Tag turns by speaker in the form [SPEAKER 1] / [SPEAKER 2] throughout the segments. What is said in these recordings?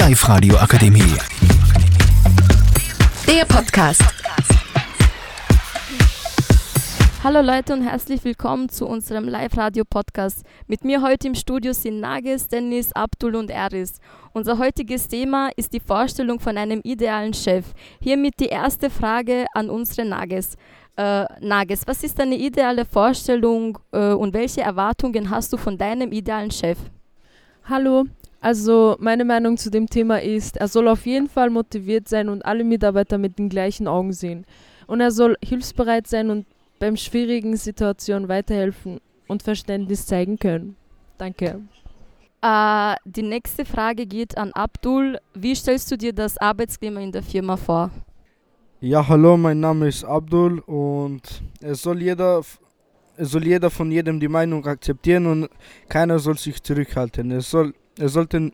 [SPEAKER 1] Live-Radio Akademie.
[SPEAKER 2] Der Podcast.
[SPEAKER 3] Hallo Leute und herzlich willkommen zu unserem Live-Radio-Podcast. Mit mir heute im Studio sind Nages, Dennis, Abdul und Eris. Unser heutiges Thema ist die Vorstellung von einem idealen Chef. Hiermit die erste Frage an unsere Nages. Äh, Nages, was ist deine ideale Vorstellung äh, und welche Erwartungen hast du von deinem idealen Chef?
[SPEAKER 4] Hallo, also meine Meinung zu dem Thema ist, er soll auf jeden Fall motiviert sein und alle Mitarbeiter mit den gleichen Augen sehen. Und er soll hilfsbereit sein und beim schwierigen Situationen weiterhelfen und Verständnis zeigen können. Danke.
[SPEAKER 3] Äh, die nächste Frage geht an Abdul. Wie stellst du dir das Arbeitsklima in der Firma vor?
[SPEAKER 5] Ja, hallo, mein Name ist Abdul und es soll jeder, es soll jeder von jedem die Meinung akzeptieren und keiner soll sich zurückhalten. Es, soll, es sollten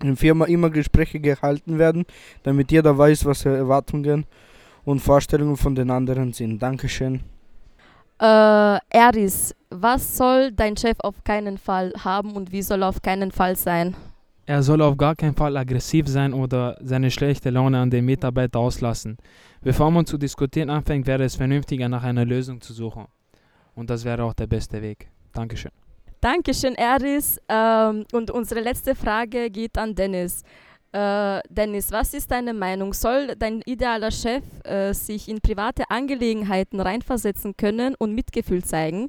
[SPEAKER 5] in der Firma immer Gespräche gehalten werden, damit jeder weiß, was Erwartungen und Vorstellungen von den anderen sind. Dankeschön.
[SPEAKER 3] Äh, Eris, was soll dein Chef auf keinen Fall haben und wie soll er auf keinen Fall sein?
[SPEAKER 6] Er soll auf gar keinen Fall aggressiv sein oder seine schlechte Laune an den Mitarbeiter auslassen. Bevor man zu diskutieren anfängt, wäre es vernünftiger, nach einer Lösung zu suchen. Und das wäre auch der beste Weg. Dankeschön.
[SPEAKER 3] Dankeschön, Eris. Ähm, und unsere letzte Frage geht an Dennis. Äh, Dennis, was ist deine Meinung? Soll dein idealer Chef äh, sich in private Angelegenheiten reinversetzen können und Mitgefühl zeigen?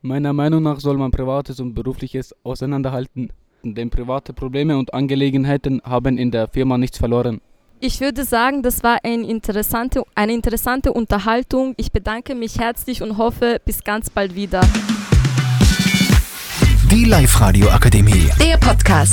[SPEAKER 7] Meiner Meinung nach soll man Privates und Berufliches auseinanderhalten, denn private Probleme und Angelegenheiten haben in der Firma nichts verloren.
[SPEAKER 3] Ich würde sagen, das war ein interessante, eine interessante Unterhaltung. Ich bedanke mich herzlich und hoffe, bis ganz bald wieder.
[SPEAKER 1] Die Live-Radio Akademie.
[SPEAKER 2] Der Podcast.